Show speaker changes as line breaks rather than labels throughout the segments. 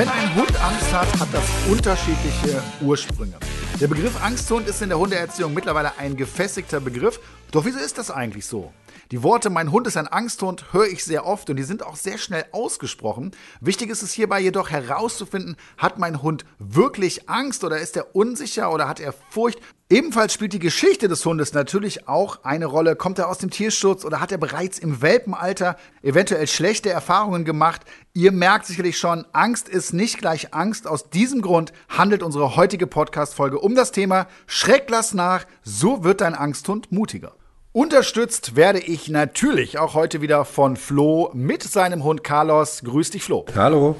Wenn ein Hund Angst hat, hat das unterschiedliche Ursprünge. Der Begriff Angsthund ist in der Hundeerziehung mittlerweile ein gefestigter Begriff. Doch wieso ist das eigentlich so? Die Worte mein Hund ist ein Angsthund höre ich sehr oft und die sind auch sehr schnell ausgesprochen. Wichtig ist es hierbei jedoch herauszufinden, hat mein Hund wirklich Angst oder ist er unsicher oder hat er Furcht? Ebenfalls spielt die Geschichte des Hundes natürlich auch eine Rolle. Kommt er aus dem Tierschutz oder hat er bereits im Welpenalter eventuell schlechte Erfahrungen gemacht? Ihr merkt sicherlich schon, Angst ist nicht gleich Angst. Aus diesem Grund handelt unsere heutige Podcast-Folge um das Thema Schreck lass nach, so wird dein Angsthund mutiger. Unterstützt werde ich natürlich auch heute wieder von Flo mit seinem Hund Carlos. Grüß dich, Flo.
Hallo.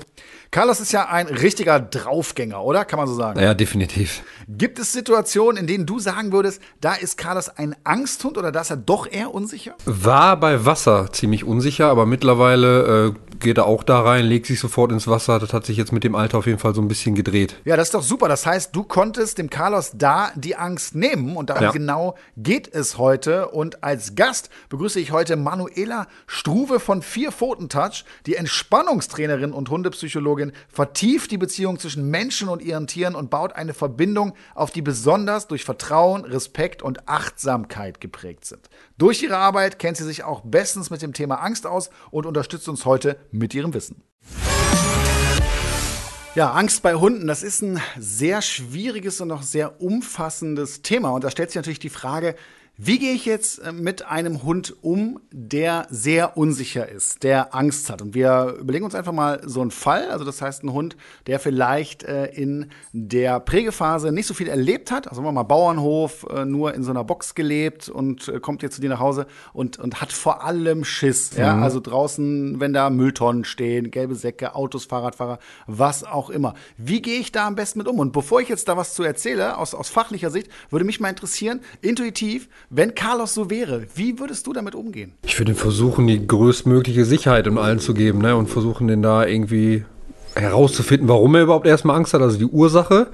Carlos ist ja ein richtiger Draufgänger, oder? Kann man so sagen?
Ja, definitiv.
Gibt es Situationen, in denen du sagen würdest, da ist Carlos ein Angsthund oder da ist er doch eher unsicher?
War bei Wasser ziemlich unsicher, aber mittlerweile äh, geht er auch da rein, legt sich sofort ins Wasser. Das hat sich jetzt mit dem Alter auf jeden Fall so ein bisschen gedreht.
Ja, das ist doch super. Das heißt, du konntest dem Carlos da die Angst nehmen und darum ja. genau geht es heute. Und als Gast begrüße ich heute Manuela Struve von Vier Pfoten Touch, die Entspannungstrainerin und Hundepsychologin Psychologin vertieft die Beziehung zwischen Menschen und ihren Tieren und baut eine Verbindung auf, die besonders durch Vertrauen, Respekt und Achtsamkeit geprägt sind. Durch ihre Arbeit kennt sie sich auch bestens mit dem Thema Angst aus und unterstützt uns heute mit ihrem Wissen. Ja, Angst bei Hunden, das ist ein sehr schwieriges und auch sehr umfassendes Thema. Und da stellt sich natürlich die Frage, wie gehe ich jetzt äh, mit einem Hund um, der sehr unsicher ist, der Angst hat? Und wir überlegen uns einfach mal so einen Fall. Also das heißt, ein Hund, der vielleicht äh, in der Prägephase nicht so viel erlebt hat. Also sagen wir mal Bauernhof, äh, nur in so einer Box gelebt und äh, kommt jetzt zu dir nach Hause und, und hat vor allem Schiss. Mhm. Ja? Also draußen, wenn da Mülltonnen stehen, gelbe Säcke, Autos, Fahrradfahrer, was auch immer. Wie gehe ich da am besten mit um? Und bevor ich jetzt da was zu erzähle, aus, aus fachlicher Sicht, würde mich mal interessieren, intuitiv, wenn Carlos so wäre, wie würdest du damit umgehen?
Ich würde versuchen, die größtmögliche Sicherheit in allen zu geben ne? und versuchen, den da irgendwie herauszufinden, warum er überhaupt erstmal Angst hat, also die Ursache.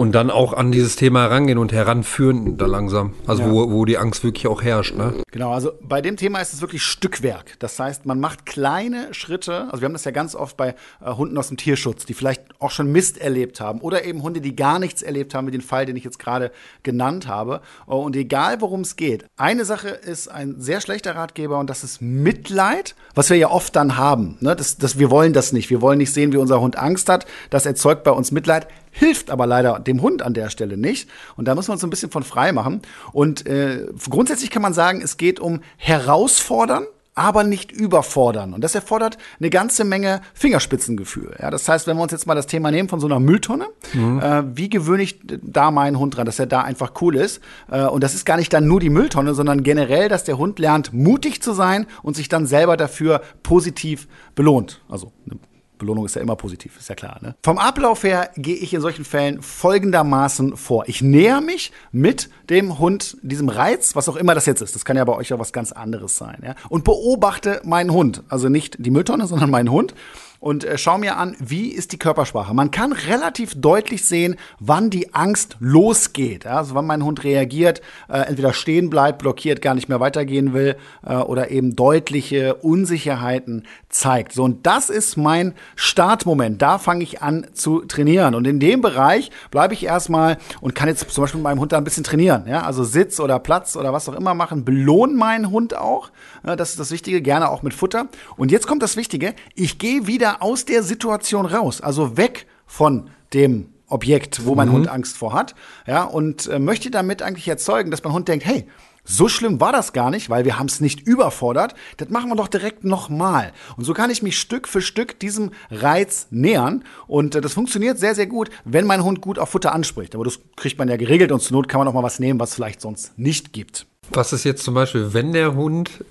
Und dann auch an dieses Thema herangehen und heranführen da langsam. Also ja. wo, wo die Angst wirklich auch herrscht. Ne?
Genau, also bei dem Thema ist es wirklich Stückwerk. Das heißt, man macht kleine Schritte. Also wir haben das ja ganz oft bei äh, Hunden aus dem Tierschutz, die vielleicht auch schon Mist erlebt haben. Oder eben Hunde, die gar nichts erlebt haben, wie den Fall, den ich jetzt gerade genannt habe. Und egal, worum es geht. Eine Sache ist ein sehr schlechter Ratgeber und das ist Mitleid, was wir ja oft dann haben. Ne? Das, das, wir wollen das nicht. Wir wollen nicht sehen, wie unser Hund Angst hat. Das erzeugt bei uns Mitleid hilft aber leider dem Hund an der Stelle nicht. Und da muss man uns ein bisschen von frei machen. Und äh, grundsätzlich kann man sagen, es geht um herausfordern, aber nicht überfordern. Und das erfordert eine ganze Menge Fingerspitzengefühl. Ja, das heißt, wenn wir uns jetzt mal das Thema nehmen von so einer Mülltonne, mhm. äh, wie gewöhne ich da meinen Hund dran, dass er da einfach cool ist? Äh, und das ist gar nicht dann nur die Mülltonne, sondern generell, dass der Hund lernt, mutig zu sein und sich dann selber dafür positiv belohnt. Also eine Belohnung ist ja immer positiv, ist ja klar. Ne? Vom Ablauf her gehe ich in solchen Fällen folgendermaßen vor. Ich näher mich mit dem Hund diesem Reiz, was auch immer das jetzt ist. Das kann ja bei euch auch was ganz anderes sein. Ja? Und beobachte meinen Hund. Also nicht die Mülltonne, sondern meinen Hund und äh, schau mir an, wie ist die Körpersprache. Man kann relativ deutlich sehen, wann die Angst losgeht. Ja? Also wann mein Hund reagiert, äh, entweder stehen bleibt, blockiert, gar nicht mehr weitergehen will äh, oder eben deutliche Unsicherheiten zeigt. So, und das ist mein Startmoment. Da fange ich an zu trainieren. Und in dem Bereich bleibe ich erstmal und kann jetzt zum Beispiel mit meinem Hund da ein bisschen trainieren. Ja? Also Sitz oder Platz oder was auch immer machen. Belohnen meinen Hund auch. Ja, das ist das Wichtige, gerne auch mit Futter. Und jetzt kommt das Wichtige. Ich gehe wieder wieder aus der Situation raus, also weg von dem Objekt, wo mein mhm. Hund Angst vor hat, ja, und äh, möchte damit eigentlich erzeugen, dass mein Hund denkt, hey, so schlimm war das gar nicht, weil wir haben es nicht überfordert. Das machen wir doch direkt nochmal. Und so kann ich mich Stück für Stück diesem Reiz nähern. Und äh, das funktioniert sehr, sehr gut, wenn mein Hund gut auf Futter anspricht. Aber das kriegt man ja geregelt und zur Not kann man auch mal was nehmen, was es vielleicht sonst nicht gibt.
Was ist jetzt zum Beispiel, wenn der Hund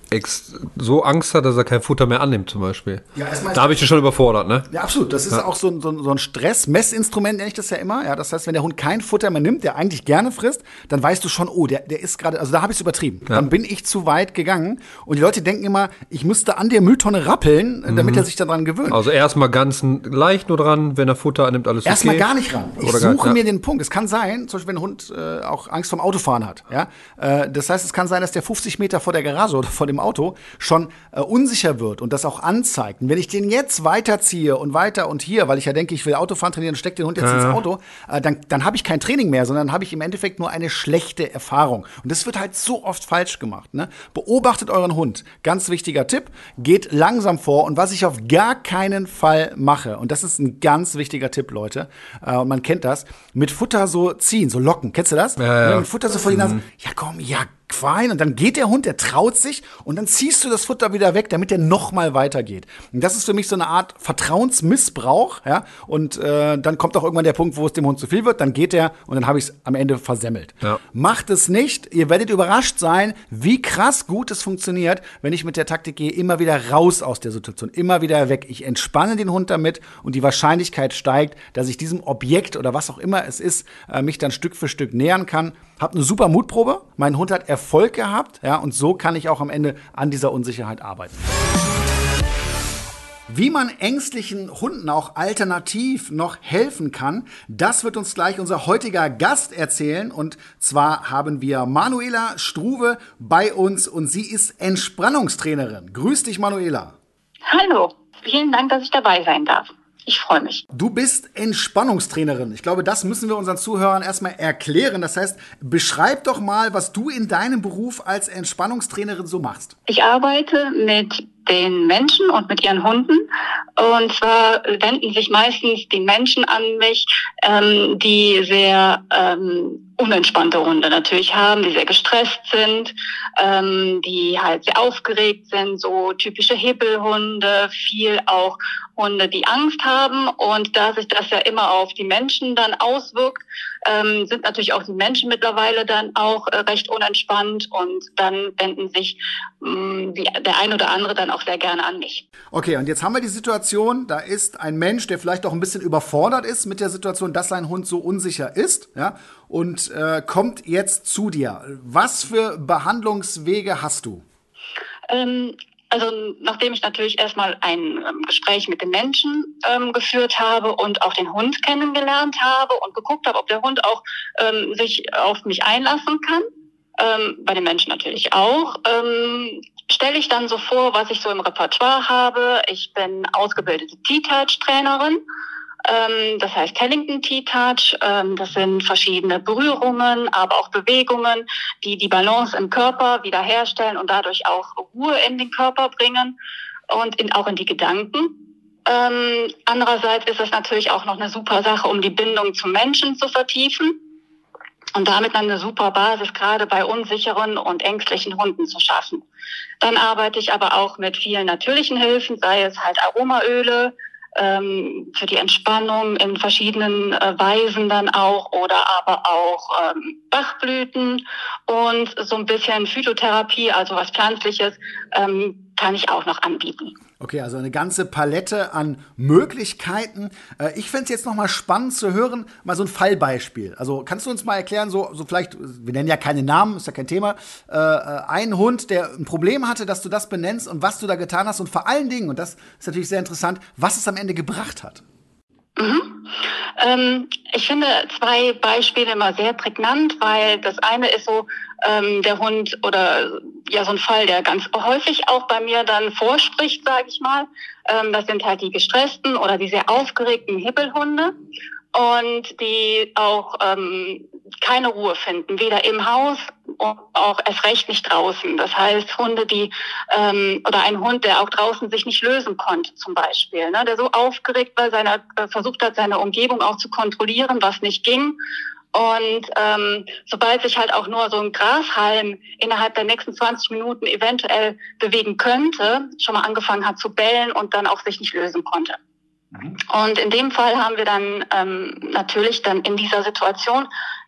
so Angst hat, dass er kein Futter mehr annimmt, zum Beispiel? Ja, da habe ich dich schon überfordert, ne?
Ja, absolut. Das ist ja. auch so, so, so ein Stressmessinstrument, nenne ich das ja immer. Ja, das heißt, wenn der Hund kein Futter mehr nimmt, der eigentlich gerne frisst, dann weißt du schon, oh, der, der ist gerade, also da habe ich es übertrieben. Ja. Dann bin ich zu weit gegangen. Und die Leute denken immer, ich müsste an der Mülltonne rappeln, damit mhm. er sich daran gewöhnt.
Also erstmal ganz leicht nur dran, wenn er Futter annimmt, alles okay.
Erstmal gar nicht ran. Ich Oder suche gar, ja. mir den Punkt. Es kann sein, zum Beispiel, wenn ein Hund äh, auch Angst vom Autofahren hat. Ja? Äh, das heißt, es kann sein, dass der 50 Meter vor der Garage oder vor dem Auto schon äh, unsicher wird und das auch anzeigt. Und wenn ich den jetzt weiterziehe und weiter und hier, weil ich ja denke, ich will Autofahren trainieren und stecke den Hund jetzt ja. ins Auto, äh, dann, dann habe ich kein Training mehr, sondern habe ich im Endeffekt nur eine schlechte Erfahrung. Und das wird halt so oft falsch gemacht. Ne? Beobachtet euren Hund. Ganz wichtiger Tipp. Geht langsam vor. Und was ich auf gar keinen Fall mache, und das ist ein ganz wichtiger Tipp, Leute, äh, und man kennt das, mit Futter so ziehen, so locken. Kennst du das? Ja, ja. Mit Futter so vor die Nase. Mhm. Ja, komm, ja, Quallen und dann geht der Hund, der traut sich und dann ziehst du das Futter wieder weg, damit der noch mal weitergeht. Und das ist für mich so eine Art Vertrauensmissbrauch, ja. Und äh, dann kommt auch irgendwann der Punkt, wo es dem Hund zu viel wird, dann geht er und dann habe ich es am Ende versemmelt. Ja. Macht es nicht. Ihr werdet überrascht sein, wie krass gut es funktioniert, wenn ich mit der Taktik gehe, immer wieder raus aus der Situation, immer wieder weg. Ich entspanne den Hund damit und die Wahrscheinlichkeit steigt, dass ich diesem Objekt oder was auch immer es ist, äh, mich dann Stück für Stück nähern kann. Hab eine super Mutprobe. Mein Hund hat Erfolg gehabt, ja, und so kann ich auch am Ende an dieser Unsicherheit arbeiten. Wie man ängstlichen Hunden auch alternativ noch helfen kann, das wird uns gleich unser heutiger Gast erzählen. Und zwar haben wir Manuela Struve bei uns und sie ist Entspannungstrainerin. Grüß dich, Manuela.
Hallo, vielen Dank, dass ich dabei sein darf. Ich freue mich.
Du bist Entspannungstrainerin. Ich glaube, das müssen wir unseren Zuhörern erstmal erklären. Das heißt, beschreib doch mal, was du in deinem Beruf als Entspannungstrainerin so machst.
Ich arbeite mit den Menschen und mit ihren Hunden. Und zwar wenden sich meistens die Menschen an mich, ähm, die sehr ähm, unentspannte Hunde natürlich haben, die sehr gestresst sind, ähm, die halt sehr aufgeregt sind, so typische Hibbelhunde, viel auch Hunde, die Angst haben. Und da sich das ja immer auf die Menschen dann auswirkt, ähm, sind natürlich auch die Menschen mittlerweile dann auch äh, recht unentspannt und dann wenden sich mh, mm, die, der ein oder andere dann auch sehr gerne an mich.
Okay, und jetzt haben wir die Situation, da ist ein Mensch, der vielleicht auch ein bisschen überfordert ist mit der Situation, dass sein Hund so unsicher ist, ja, und äh, kommt jetzt zu dir. Was für Behandlungswege hast du?
Also nachdem ich natürlich erstmal ein ähm, Gespräch mit dem Menschen ähm, geführt habe und auch den Hund kennengelernt habe und geguckt habe, ob der Hund auch ähm, sich auf mich einlassen kann, ähm, bei den Menschen natürlich auch, ähm, stelle ich dann so vor, was ich so im Repertoire habe. Ich bin ausgebildete T-Touch-Trainerin das heißt Tellington T-Touch. Ähm, das sind verschiedene Berührungen, aber auch Bewegungen, die die Balance im Körper wiederherstellen und dadurch auch Ruhe in den Körper bringen und in, auch in die Gedanken. Ähm, andererseits ist es natürlich auch noch eine super Sache, um die Bindung zum Menschen zu vertiefen und damit dann eine super Basis gerade bei unsicheren und ängstlichen Hunden zu schaffen. Dann arbeite ich aber auch mit vielen natürlichen Hilfen, sei es halt Aromaöle, ähm, für die Entspannung in verschiedenen äh, Weisen dann auch oder aber auch ähm, Bachblüten und so ein bisschen Phytotherapie, also was Pflanzliches, ähm, kann ich auch noch anbieten.
Okay, also eine ganze Palette an Möglichkeiten. Äh, ich fände es jetzt noch mal spannend zu hören, mal so ein Fallbeispiel. Also kannst du uns mal erklären, so, so vielleicht, wir nennen ja keine Namen, ist ja kein Thema, äh, äh, ein Hund, der ein Problem hatte, dass du das benennst und was du da getan hast und vor allen Dingen, und das ist natürlich sehr interessant, was es am Ende gebracht hat.
Mhm. Ähm, ich finde zwei Beispiele immer sehr prägnant, weil das eine ist so, ähm, der Hund oder ja so ein Fall, der ganz häufig auch bei mir dann vorspricht, sage ich mal. Ähm, das sind halt die gestressten oder die sehr aufgeregten Hibbelhunde und die auch ähm, keine Ruhe finden, weder im Haus und auch erst recht nicht draußen. Das heißt, Hunde, die ähm, oder ein Hund, der auch draußen sich nicht lösen konnte, zum Beispiel, ne, der so aufgeregt war, seiner, äh, versucht hat, seine Umgebung auch zu kontrollieren, was nicht ging. Und ähm, sobald sich halt auch nur so ein Grashalm innerhalb der nächsten 20 Minuten eventuell bewegen könnte, schon mal angefangen hat zu bellen und dann auch sich nicht lösen konnte. Mhm. Und in dem Fall haben wir dann ähm, natürlich dann in dieser Situation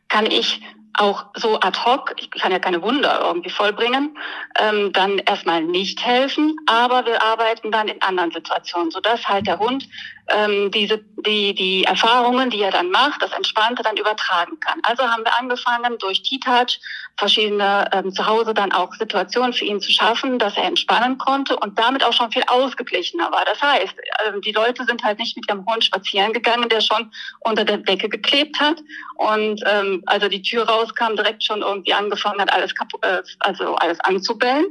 kann ich auch so ad hoc, ich kann ja keine Wunder irgendwie vollbringen, ähm, dann erstmal nicht helfen, aber wir arbeiten dann in anderen Situationen, sodass halt der Hund ähm, diese, die, die Erfahrungen, die er dann macht, das Entspannte dann übertragen kann. Also haben wir angefangen, durch T-Touch verschiedene ähm, zu Hause dann auch Situationen für ihn zu schaffen, dass er entspannen konnte und damit auch schon viel ausgeglichener war. Das heißt, ähm, die Leute sind halt nicht mit ihrem Hund spazieren gegangen, der schon unter der Decke geklebt hat und ähm, also die Tür rauskam, direkt schon irgendwie angefangen hat, alles kaputt, äh, also alles anzubellen,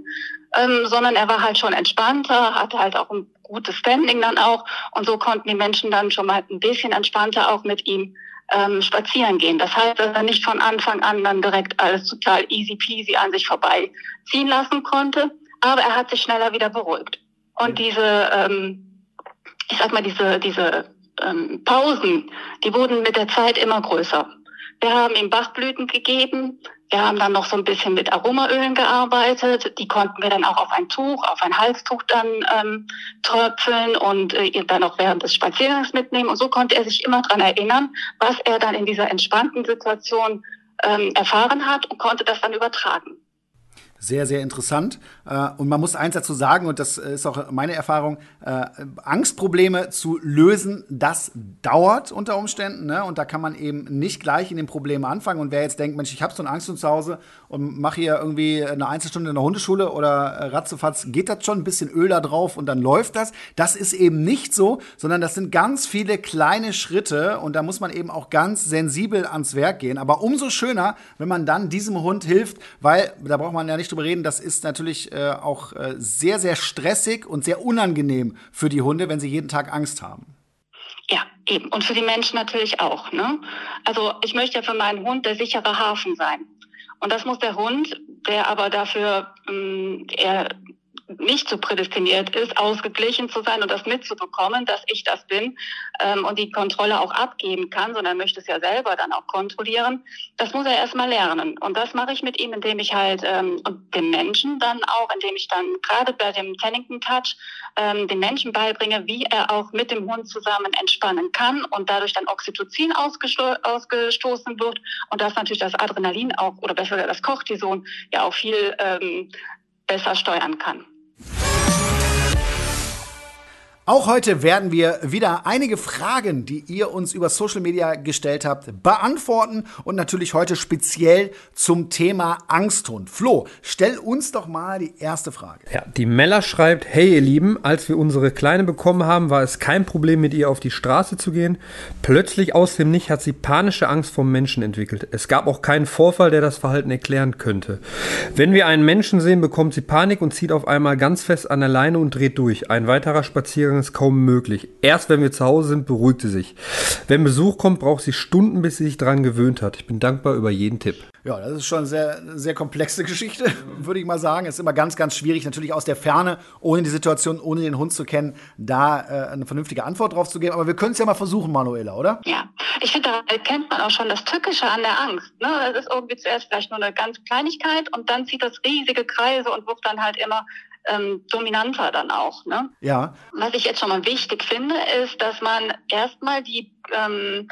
ähm, sondern er war halt schon entspannter, hatte halt auch ein gutes Standing dann auch. Und so konnten die Menschen dann schon mal ein bisschen entspannter auch mit ihm ähm, spazieren gehen. Das heißt, dass er nicht von Anfang an dann direkt alles total easy peasy an sich vorbei ziehen lassen konnte, aber er hat sich schneller wieder beruhigt. Und diese, ähm, ich sag mal, diese, diese ähm, Pausen, die wurden mit der Zeit immer größer. Wir haben ihm Bachblüten gegeben, wir haben dann noch so ein bisschen mit Aromaölen gearbeitet. Die konnten wir dann auch auf ein Tuch, auf ein Halstuch dann ähm, tröpfeln und äh, dann auch während des Spaziergangs mitnehmen. Und so konnte er sich immer dran erinnern, was er dann in dieser entspannten Situation ähm, erfahren hat und konnte das dann übertragen.
Sehr, sehr interessant. Äh, und man muss eins dazu sagen, und das ist auch meine Erfahrung, äh, Angstprobleme zu lösen, das dauert unter Umständen. Ne? Und da kann man eben nicht gleich in den Problemen anfangen. Und wer jetzt denkt, Mensch, ich habe so eine Angst zu Hause und mache hier irgendwie eine Einzelstunde in der Hundeschule oder äh, ratzefatz geht das schon, ein bisschen Öl da drauf und dann läuft das. Das ist eben nicht so, sondern das sind ganz viele kleine Schritte und da muss man eben auch ganz sensibel ans Werk gehen. Aber umso schöner, wenn man dann diesem Hund hilft, weil da braucht man ja nicht drüber reden, das ist natürlich äh, auch äh, sehr, sehr stressig und sehr unangenehm für die Hunde, wenn sie jeden Tag Angst haben.
Ja, eben. Und für die Menschen natürlich auch. Ne? Also ich möchte ja für meinen Hund der sichere Hafen sein. Und das muss der Hund, der aber dafür ähm, er nicht so prädestiniert ist, ausgeglichen zu sein und das mitzubekommen, dass ich das bin ähm, und die Kontrolle auch abgeben kann, sondern möchte es ja selber dann auch kontrollieren. Das muss er erstmal lernen. Und das mache ich mit ihm, indem ich halt ähm, und dem Menschen dann auch, indem ich dann gerade bei dem Tennington Touch ähm, den Menschen beibringe, wie er auch mit dem Hund zusammen entspannen kann und dadurch dann Oxytocin ausgesto ausgestoßen wird und das natürlich das Adrenalin auch oder besser das Cortison ja auch viel ähm, besser steuern kann.
Auch heute werden wir wieder einige Fragen, die ihr uns über Social Media gestellt habt, beantworten und natürlich heute speziell zum Thema Angsthund. Flo, stell uns doch mal die erste Frage.
Ja, die Mella schreibt, hey ihr Lieben, als wir unsere Kleine bekommen haben, war es kein Problem mit ihr auf die Straße zu gehen. Plötzlich aus dem Nicht hat sie panische Angst vor Menschen entwickelt. Es gab auch keinen Vorfall, der das Verhalten erklären könnte. Wenn wir einen Menschen sehen, bekommt sie Panik und zieht auf einmal ganz fest an der Leine und dreht durch. Ein weiterer Spaziergang ist kaum möglich. Erst wenn wir zu Hause sind, beruhigt sie sich. Wenn Besuch kommt, braucht sie Stunden, bis sie sich daran gewöhnt hat. Ich bin dankbar über jeden Tipp.
Ja, das ist schon eine sehr, sehr komplexe Geschichte, würde ich mal sagen. Es ist immer ganz, ganz schwierig, natürlich aus der Ferne, ohne die Situation, ohne den Hund zu kennen, da äh, eine vernünftige Antwort drauf zu geben. Aber wir können es ja mal versuchen, Manuela, oder?
Ja, ich finde, da erkennt man auch schon das Tückische an der Angst. Ne? Das ist irgendwie zuerst vielleicht nur eine ganz Kleinigkeit und dann zieht das riesige Kreise und wird dann halt immer ähm, dominanter dann auch. Ne?
Ja.
Was ich jetzt schon mal wichtig finde, ist, dass man erstmal die, ähm,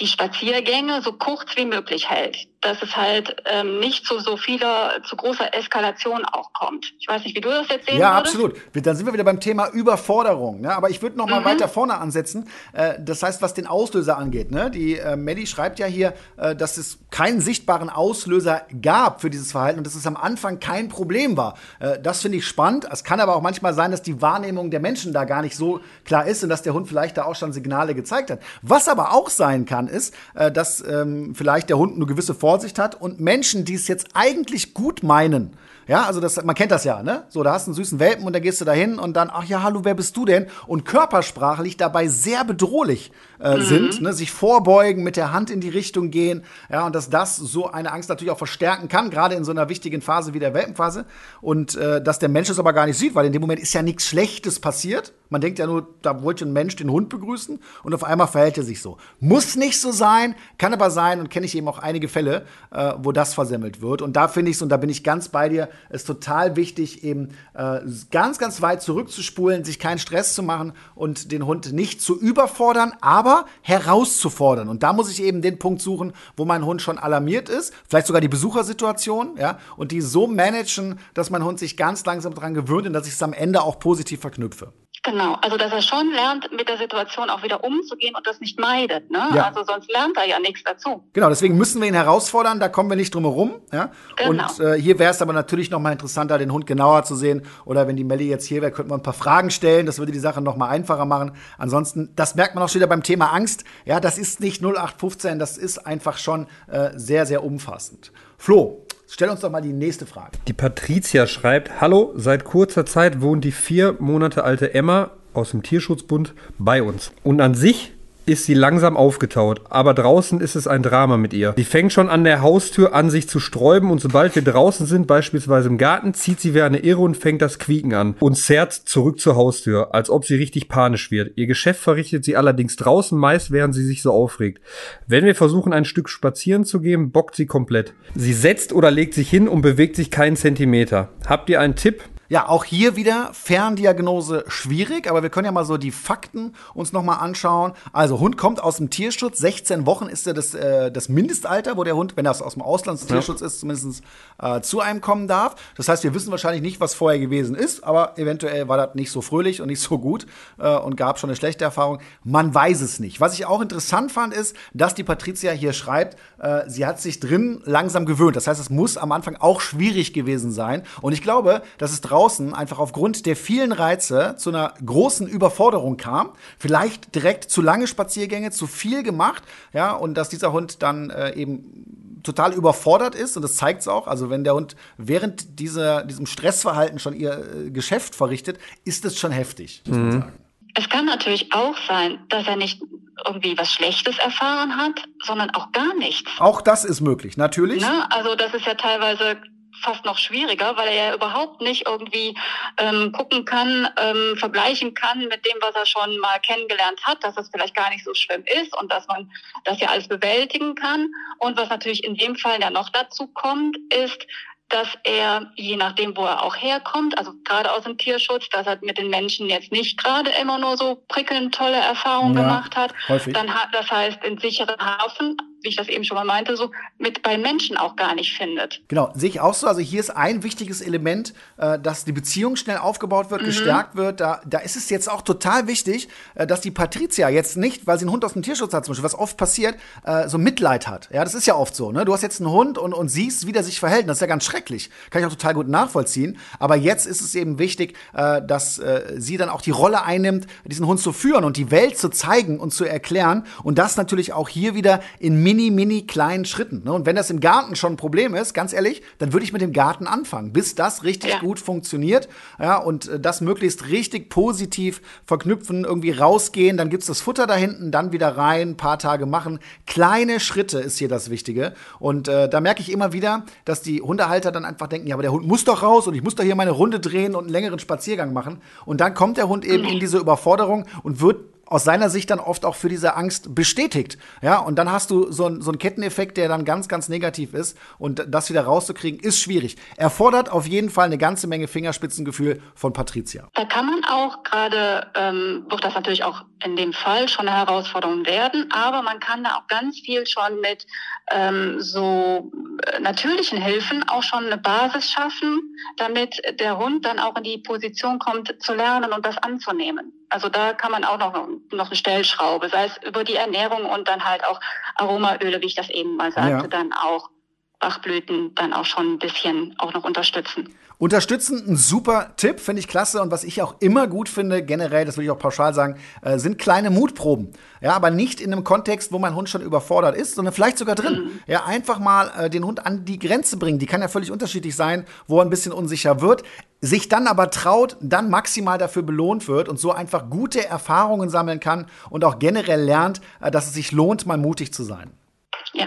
die Spaziergänge so kurz wie möglich hält dass es halt ähm, nicht zu so vieler, zu großer Eskalation auch kommt. Ich weiß nicht, wie du das jetzt sehen
Ja, würdest. absolut. Dann sind wir wieder beim Thema Überforderung. Ne? Aber ich würde noch mal mhm. weiter vorne ansetzen. Äh, das heißt, was den Auslöser angeht. Ne? Die äh, Melly schreibt ja hier, äh, dass es keinen sichtbaren Auslöser gab für dieses Verhalten und dass es am Anfang kein Problem war. Äh, das finde ich spannend. Es kann aber auch manchmal sein, dass die Wahrnehmung der Menschen da gar nicht so klar ist und dass der Hund vielleicht da auch schon Signale gezeigt hat. Was aber auch sein kann, ist, äh, dass ähm, vielleicht der Hund eine gewisse Vorsicht hat und Menschen, die es jetzt eigentlich gut meinen, ja, also das, man kennt das ja, ne? So, da hast du einen süßen Welpen und da gehst du da hin und dann, ach ja, hallo, wer bist du denn? Und körpersprachlich dabei sehr bedrohlich äh, mhm. sind, ne? sich vorbeugen, mit der Hand in die Richtung gehen, ja, und dass das so eine Angst natürlich auch verstärken kann, gerade in so einer wichtigen Phase wie der Welpenphase. Und äh, dass der Mensch es aber gar nicht sieht, weil in dem Moment ist ja nichts Schlechtes passiert. Man denkt ja nur, da wollte ein Mensch den Hund begrüßen und auf einmal verhält er sich so. Muss nicht so sein, kann aber sein und kenne ich eben auch einige Fälle, äh, wo das versemmelt wird. Und da finde ich es, und da bin ich ganz bei dir, ist total wichtig, eben äh, ganz, ganz weit zurückzuspulen, sich keinen Stress zu machen und den Hund nicht zu überfordern, aber herauszufordern. Und da muss ich eben den Punkt suchen, wo mein Hund schon alarmiert ist, vielleicht sogar die Besuchersituation, ja, und die so managen, dass mein Hund sich ganz langsam daran gewöhnt und dass ich es am Ende auch positiv verknüpfe.
Genau, also dass er schon lernt, mit der Situation auch wieder umzugehen und das nicht meidet. Ne?
Ja.
Also sonst lernt er ja nichts dazu.
Genau, deswegen müssen wir ihn herausfordern, da kommen wir nicht drum herum. Ja?
Genau.
Und äh, hier wäre es aber natürlich noch mal interessanter, den Hund genauer zu sehen. Oder wenn die Melli jetzt hier wäre, könnten wir ein paar Fragen stellen. Das würde die Sache noch mal einfacher machen. Ansonsten, das merkt man auch schon wieder beim Thema Angst. Ja, das ist nicht 0815, das ist einfach schon äh, sehr, sehr umfassend. Flo, stell uns doch mal die nächste Frage.
Die Patricia schreibt: Hallo, seit kurzer Zeit wohnt die vier Monate alte Emma aus dem Tierschutzbund bei uns. Und an sich ist sie langsam aufgetaut, aber draußen ist es ein Drama mit ihr. Sie fängt schon an der Haustür an, sich zu sträuben und sobald wir draußen sind, beispielsweise im Garten, zieht sie wie eine Irre und fängt das Quieken an und zerrt zurück zur Haustür, als ob sie richtig panisch wird. Ihr Geschäft verrichtet sie allerdings draußen, meist während sie sich so aufregt. Wenn wir versuchen, ein Stück spazieren zu gehen, bockt sie komplett. Sie setzt oder legt sich hin und bewegt sich keinen Zentimeter. Habt ihr einen Tipp?
Ja, auch hier wieder Ferndiagnose schwierig, aber wir können ja mal so die Fakten uns noch mal anschauen. Also Hund kommt aus dem Tierschutz, 16 Wochen ist ja das, äh, das Mindestalter, wo der Hund, wenn er aus dem Auslandstierschutz ist, zumindest äh, zu einem kommen darf. Das heißt, wir wissen wahrscheinlich nicht, was vorher gewesen ist, aber eventuell war das nicht so fröhlich und nicht so gut äh, und gab schon eine schlechte Erfahrung. Man weiß es nicht. Was ich auch interessant fand, ist, dass die Patricia hier schreibt, äh, sie hat sich drin langsam gewöhnt. Das heißt, es muss am Anfang auch schwierig gewesen sein. Und ich glaube, dass es draußen einfach aufgrund der vielen Reize zu einer großen Überforderung kam. Vielleicht direkt zu lange Spaziergänge, zu viel gemacht, ja, und dass dieser Hund dann äh, eben total überfordert ist und das zeigt es auch. Also wenn der Hund während dieser, diesem Stressverhalten schon ihr äh, Geschäft verrichtet, ist es schon heftig, muss man sagen.
Es kann natürlich auch sein, dass er nicht irgendwie was Schlechtes erfahren hat, sondern auch gar nichts.
Auch das ist möglich, natürlich.
Ne? Also das ist ja teilweise fast noch schwieriger, weil er ja überhaupt nicht irgendwie ähm, gucken kann, ähm, vergleichen kann mit dem, was er schon mal kennengelernt hat, dass es vielleicht gar nicht so schlimm ist und dass man das ja alles bewältigen kann. Und was natürlich in dem Fall ja noch dazu kommt, ist, dass er, je nachdem, wo er auch herkommt, also gerade aus dem Tierschutz, dass er mit den Menschen jetzt nicht gerade immer nur so prickelnd tolle Erfahrungen
Ja,
gemacht hat.
häufig.
Dann hat, das heißt, in sicheren Hafen, wie ich das eben schon mal meinte, so mit bei Menschen auch gar nicht findet.
Genau, sehe ich auch so. Also hier ist ein wichtiges Element, äh, dass die Beziehung schnell aufgebaut wird, gestärkt wird. Da, da ist es jetzt auch total wichtig, äh, dass die Patricia jetzt nicht, weil sie einen Hund aus dem Tierschutz hat, zum Beispiel, was oft passiert, äh, so Mitleid hat. Ja, das ist ja oft so. Ne? Du hast jetzt einen Hund und, und siehst, wie der sich verhält. Das ist ja ganz schrecklich. Kann ich auch total gut nachvollziehen. Aber jetzt ist es eben wichtig, äh, dass äh, sie dann auch die Rolle einnimmt, diesen Hund zu führen und die Welt zu zeigen und zu erklären. Und das natürlich auch hier wieder in mini, mini kleinen Schritten. Ne? Und wenn das im Garten schon ein Problem ist, ganz ehrlich, dann würde ich mit dem Garten anfangen, bis das richtig
Ja.
gut funktioniert. Ja, und äh, das möglichst richtig positiv verknüpfen, irgendwie rausgehen, dann gibt's das Futter da hinten, dann wieder rein, ein paar Tage machen. Kleine Schritte ist hier das Wichtige. Und äh, da merke ich immer wieder, dass die Hundehalter dann einfach denken, ja, aber der Hund muss doch raus und ich muss doch hier meine Runde drehen und einen längeren Spaziergang machen. Und dann kommt der Hund eben in diese Überforderung und wird aus seiner Sicht dann oft auch für diese Angst bestätigt. Ja, und dann hast du so, ein, so einen Ketteneffekt, der dann ganz, ganz negativ ist. Und das wieder rauszukriegen, ist schwierig. Erfordert auf jeden Fall eine ganze Menge Fingerspitzengefühl von Patricia.
Da kann man auch gerade, ähm, wird das natürlich auch in dem Fall schon eine Herausforderung werden, aber man kann da auch ganz viel schon mit ähm, so äh, natürlichen Hilfen auch schon eine Basis schaffen, damit der Hund dann auch in die Position kommt, zu lernen und das anzunehmen. Also da kann man auch noch, noch eine Stellschraube, sei es über die Ernährung und dann halt auch Aromaöle, wie ich das eben mal sagte,
Ja.
dann auch Bachblüten dann auch schon ein bisschen auch noch unterstützen.
Unterstützen, ein super Tipp, finde ich klasse. Und was ich auch immer gut finde, generell, das will ich auch pauschal sagen, äh, sind kleine Mutproben. Ja, aber nicht in einem Kontext, wo mein Hund schon überfordert ist, sondern vielleicht sogar drin. Ja, einfach mal äh, den Hund an die Grenze bringen. Die kann ja völlig unterschiedlich sein, wo er ein bisschen unsicher wird. Sich dann aber traut, dann maximal dafür belohnt wird und so einfach gute Erfahrungen sammeln kann und auch generell lernt, äh, dass es sich lohnt, mal mutig zu sein.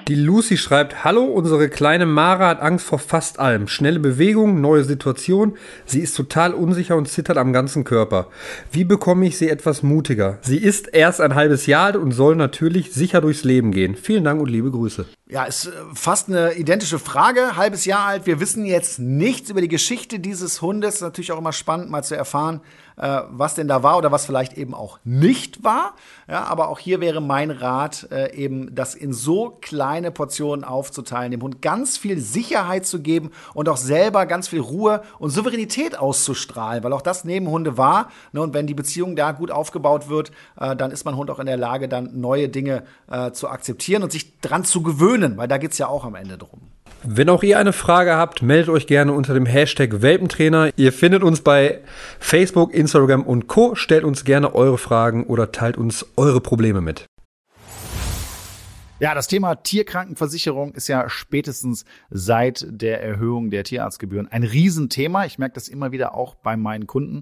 Die Lucy schreibt, Hallo, unsere kleine Mara hat Angst vor fast allem. Schnelle Bewegung, neue Situation. Sie ist total unsicher und zittert am ganzen Körper. Wie bekomme ich sie etwas mutiger? Sie ist erst ein halbes Jahr alt und soll natürlich sicher durchs Leben gehen. Vielen Dank und liebe Grüße.
Ja, ist äh, fast eine identische Frage. Halbes Jahr alt. Wir wissen jetzt nichts über die Geschichte dieses Hundes. Ist natürlich auch immer spannend, mal zu erfahren, äh, was denn da war oder was vielleicht eben auch nicht war. Ja, aber auch hier wäre mein Rat, äh, eben das in so kleine Portionen aufzuteilen, dem Hund ganz viel Sicherheit zu geben und auch selber ganz viel Ruhe und Souveränität auszustrahlen, weil auch das neben Hunde war. Ne, und wenn die Beziehung da gut aufgebaut wird, äh, dann ist mein Hund auch in der Lage, dann neue Dinge äh, zu akzeptieren und sich dran zu gewöhnen, weil da geht es ja auch am Ende drum.
Wenn auch ihr eine Frage habt, meldet euch gerne unter dem Hashtag Welpentrainer. Ihr findet uns bei Facebook, Instagram und Co. Stellt uns gerne eure Fragen oder teilt uns eure Probleme mit.
Ja, das Thema Tierkrankenversicherung ist ja spätestens seit der Erhöhung der Tierarztgebühren ein Riesenthema. Ich merke das immer wieder auch bei meinen Kunden.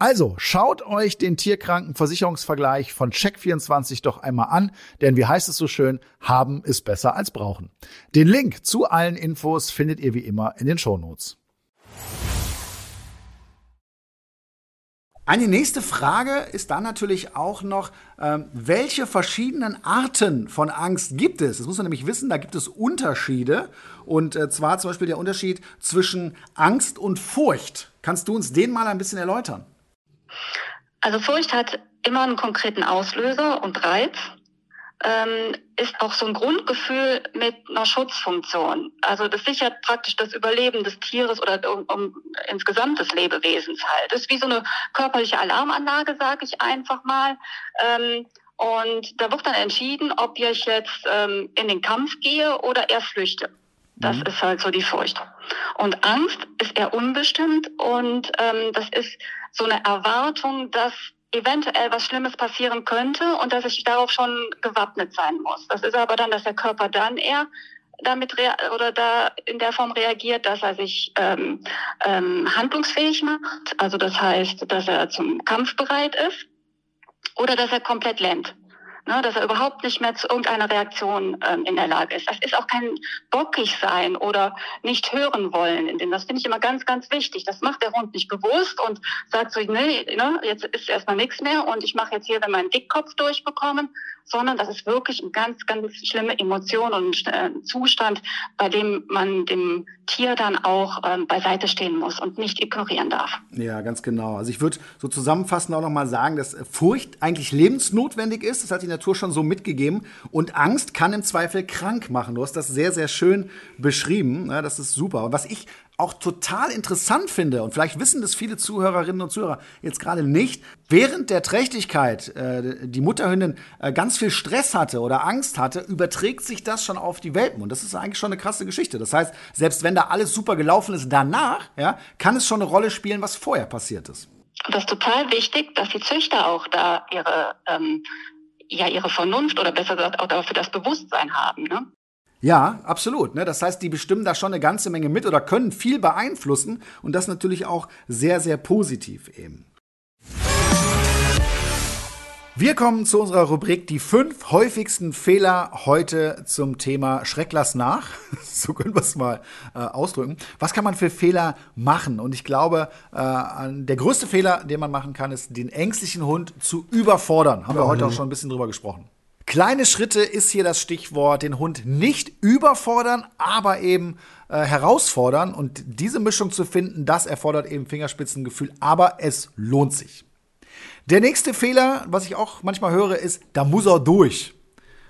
Also schaut euch den Tierkrankenversicherungsvergleich von Check24 doch einmal an, denn wie heißt es so schön, haben ist besser als brauchen. Den Link zu allen Infos findet ihr wie immer in den Shownotes. Eine nächste Frage ist dann natürlich auch noch, ähm, welche verschiedenen Arten von Angst gibt es? Das muss man nämlich wissen, da gibt es Unterschiede. Und äh, zwar zum Beispiel der Unterschied zwischen Angst und Furcht. Kannst du uns den mal ein bisschen erläutern?
Also Furcht hat immer einen konkreten Auslöser und Reiz. Ähm, ist auch so ein Grundgefühl mit einer Schutzfunktion. Also das sichert praktisch das Überleben des Tieres oder um, um insgesamt des Lebewesens halt. Das ist wie so eine körperliche Alarmanlage, sage ich einfach mal. Ähm, und da wird dann entschieden, ob ich jetzt ähm, in den Kampf gehe oder erst flüchte. Das mhm. ist halt so die Furcht. Und Angst ist eher unbestimmt und ähm, das ist so eine Erwartung, dass eventuell was Schlimmes passieren könnte und dass ich darauf schon gewappnet sein muss. Das ist aber dann, dass der Körper dann eher damit oder da in der Form reagiert, dass er sich ähm, ähm, handlungsfähig macht. Also das heißt, dass er zum Kampf bereit ist oder dass er komplett lähmt ne, dass er überhaupt nicht mehr zu irgendeiner Reaktion ähm, in der Lage ist. Das ist auch kein bockig sein oder nicht hören wollen. In dem, das finde ich immer ganz, ganz wichtig. Das macht der Hund nicht bewusst und sagt so, nee, ne, jetzt ist erstmal nichts mehr und ich mache jetzt hier meinen Dickkopf durchbekommen, sondern das ist wirklich eine ganz, ganz schlimme Emotion und äh, Zustand, bei dem man dem Tier dann auch ähm, beiseite stehen muss und nicht ignorieren darf.
Ja, ganz genau. Also ich würde so zusammenfassend auch nochmal sagen, dass Furcht eigentlich lebensnotwendig ist. Das hat die Natur schon so mitgegeben. Und Angst kann im Zweifel krank machen. Du hast das sehr, sehr schön beschrieben. Ja, das ist super. Und was ich auch total interessant finde, und vielleicht wissen das viele Zuhörerinnen und Zuhörer jetzt gerade nicht, während der Trächtigkeit äh, die Mutterhündin äh, ganz viel Stress hatte oder Angst hatte, überträgt sich das schon auf die Welpen. Und das ist eigentlich schon eine krasse Geschichte. Das heißt, selbst wenn da alles super gelaufen ist danach, ja, kann es schon eine Rolle spielen, was vorher passiert ist.
Das ist total wichtig, dass die Züchter auch da ihre, ähm, ja, ihre Vernunft oder besser gesagt auch dafür das Bewusstsein haben. Ne?
Ja, absolut. Ne? Das heißt, die bestimmen da schon eine ganze Menge mit oder können viel beeinflussen und das natürlich auch sehr, sehr positiv eben. Wir kommen zu unserer Rubrik die fünf häufigsten Fehler heute zum Thema Schrecklass nach. so können wir es mal äh, ausdrücken. Was kann man für Fehler machen? Und ich glaube, äh, der größte Fehler, den man machen kann, ist, den ängstlichen Hund zu überfordern. Haben wir heute auch schon ein bisschen drüber gesprochen. Kleine Schritte ist hier das Stichwort. Den Hund nicht überfordern, aber eben äh, herausfordern. Und diese Mischung zu finden, das erfordert eben Fingerspitzengefühl, aber es lohnt sich. Der nächste Fehler, was ich auch manchmal höre, ist, da muss er durch.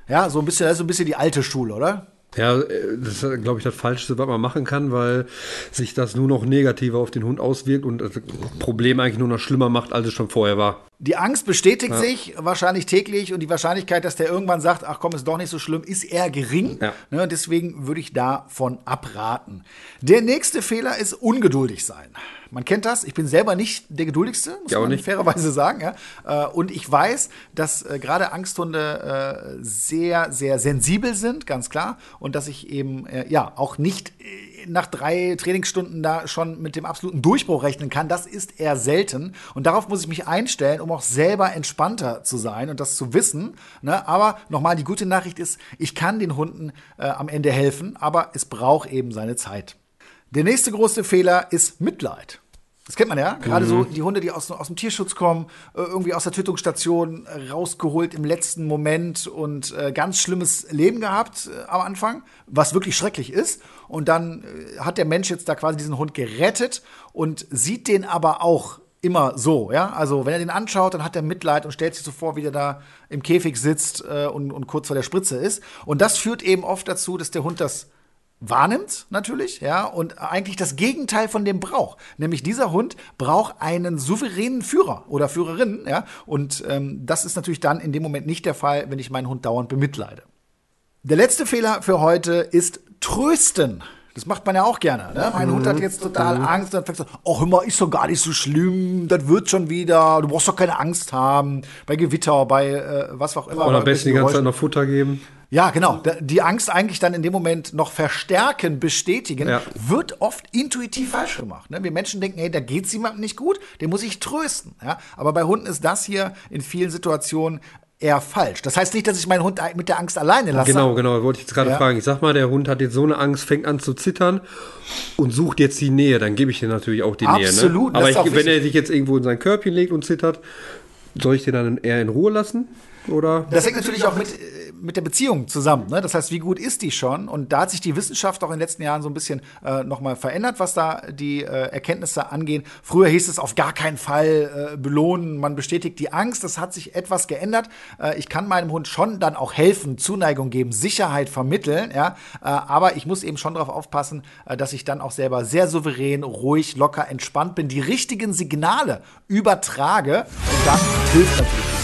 Ja, so ein bisschen, das ist so ein bisschen die alte Schule, oder?
Ja, äh, das ist, glaube ich, das Falschste, was man machen kann, weil sich das nur noch negativer auf den Hund auswirkt und das Problem eigentlich nur noch schlimmer macht, als es schon vorher war.
Die Angst bestätigt ja. sich wahrscheinlich täglich und die Wahrscheinlichkeit, dass der irgendwann sagt, ach komm, ist doch nicht so schlimm, ist eher gering. Ja. Ne, deswegen würde ich davon abraten. Der nächste Fehler ist ungeduldig sein. Man kennt das. Ich bin selber nicht der geduldigste, muss ja, man nicht. fairerweise sagen. Ja? Äh, und ich weiß, dass äh, gerade Angsthunde äh, sehr, sehr sensibel sind, ganz klar. Und dass ich eben ja auch nicht nach drei Trainingsstunden da schon mit dem absoluten Durchbruch rechnen kann, das ist eher selten. Und darauf muss ich mich einstellen, um auch selber entspannter zu sein und das zu wissen. Ne? Aber nochmal, die gute Nachricht ist, ich kann den Hunden äh, am Ende helfen, aber es braucht eben seine Zeit. Der nächste große Fehler ist Mitleid. Das kennt man ja. Gerade mhm. so die Hunde, die aus, aus dem Tierschutz kommen, äh, irgendwie aus der Tötungsstation rausgeholt im letzten Moment und äh, ganz schlimmes Leben gehabt äh, am Anfang, was wirklich schrecklich ist. Und dann äh, hat der Mensch jetzt da quasi diesen Hund gerettet und sieht den aber auch immer so, ja. Also wenn er den anschaut, dann hat er Mitleid und stellt sich so vor, wie der da im Käfig sitzt äh, und, und kurz vor der Spritze ist. Und das führt eben oft dazu, dass der Hund das wahrnimmt natürlich, ja, und eigentlich das Gegenteil von dem braucht. Nämlich dieser Hund braucht einen souveränen Führer oder Führerin, ja, und ähm, das ist natürlich dann in dem Moment nicht der Fall, wenn ich meinen Hund dauernd bemitleide. Der letzte Fehler für heute ist trösten. Das macht man ja auch gerne. Ne? Mein mhm. Hund hat jetzt total mhm. Angst. Dann fängt so, hör mal, ist doch gar nicht so schlimm. Das wird schon wieder. Du brauchst doch keine Angst haben. Bei Gewitter, bei äh, was auch immer.
Oder am besten die ganze Zeit noch Futter geben.
Ja, genau. Die Angst eigentlich dann in dem Moment noch verstärken, bestätigen, ja. wird oft intuitiv falsch gemacht. Ne? Wir Menschen denken, hey, da geht's jemandem nicht gut, den muss ich trösten. Aber bei Hunden ist das hier in vielen Situationen eher falsch. Das heißt nicht, dass ich meinen Hund mit der Angst alleine lasse.
Genau, genau, wollte ich jetzt gerade ja. fragen. Ich sag mal, der Hund hat jetzt so eine Angst, fängt an zu zittern und sucht jetzt die Nähe, dann gebe ich dir natürlich auch die
Absolut,
Nähe.
Absolut.
Ne? Aber ich, wenn er sich jetzt irgendwo in sein Körbchen legt und zittert, soll ich den dann eher in Ruhe lassen? Oder?
Das hängt natürlich auch mit, mit der Beziehung zusammen. Ne? Das heißt, wie gut ist die schon? Und da hat sich die Wissenschaft auch in den letzten Jahren so ein bisschen äh, nochmal verändert, was da die äh, Erkenntnisse angehen. Früher hieß es auf gar keinen Fall äh, belohnen, man bestätigt die Angst. Das hat sich etwas geändert. Äh, ich kann meinem Hund schon dann auch helfen, Zuneigung geben, Sicherheit vermitteln. Ja? Äh, aber ich muss eben schon darauf aufpassen, äh, dass ich dann auch selber sehr souverän, ruhig, locker, entspannt bin, die richtigen Signale übertrage. Und das hilft natürlich.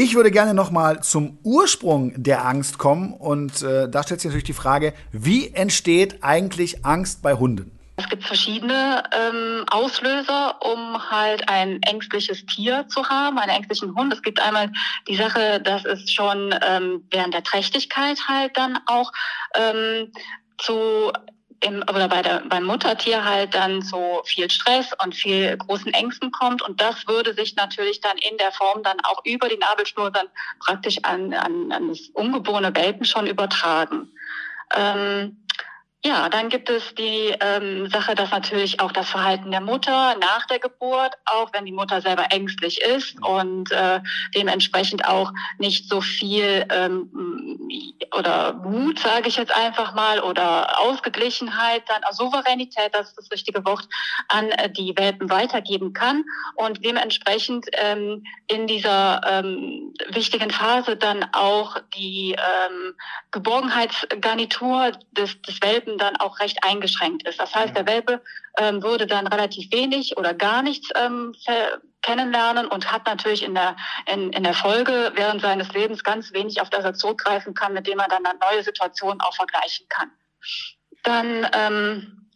Ich würde gerne noch mal zum Ursprung der Angst kommen und äh, da stellt sich natürlich die Frage, wie entsteht eigentlich Angst bei Hunden?
Es gibt verschiedene ähm, Auslöser, um halt ein ängstliches Tier zu haben, einen ängstlichen Hund. Es gibt einmal die Sache, dass es schon ähm, während der Trächtigkeit halt dann auch ähm, zu im, oder bei der, beim Muttertier halt dann so viel Stress und viel großen Ängsten kommt. Und das würde sich natürlich dann in der Form dann auch über die Nabelschnur dann praktisch an, an, an das ungeborene Welpen schon übertragen. Ähm, ja, dann gibt es die ähm, Sache, dass natürlich auch das Verhalten der Mutter nach der Geburt, auch wenn die Mutter selber ängstlich ist und äh, dementsprechend auch nicht so viel ähm, oder Mut, sage ich jetzt einfach mal, oder Ausgeglichenheit, dann auch Souveränität, das ist das richtige Wort, an äh, die Welpen weitergeben kann und dementsprechend ähm, in dieser ähm, wichtigen Phase dann auch die ähm, Geborgenheitsgarnitur des, des Welpen Welpen dann auch recht eingeschränkt ist. Das heißt, der Welpe ähm, würde dann relativ wenig oder gar nichts ähm, kennenlernen und hat natürlich in der, in, in der Folge während seines Lebens ganz wenig, auf das er zurückgreifen kann, mit dem er dann neue Situationen auch vergleichen kann. Dann ähm,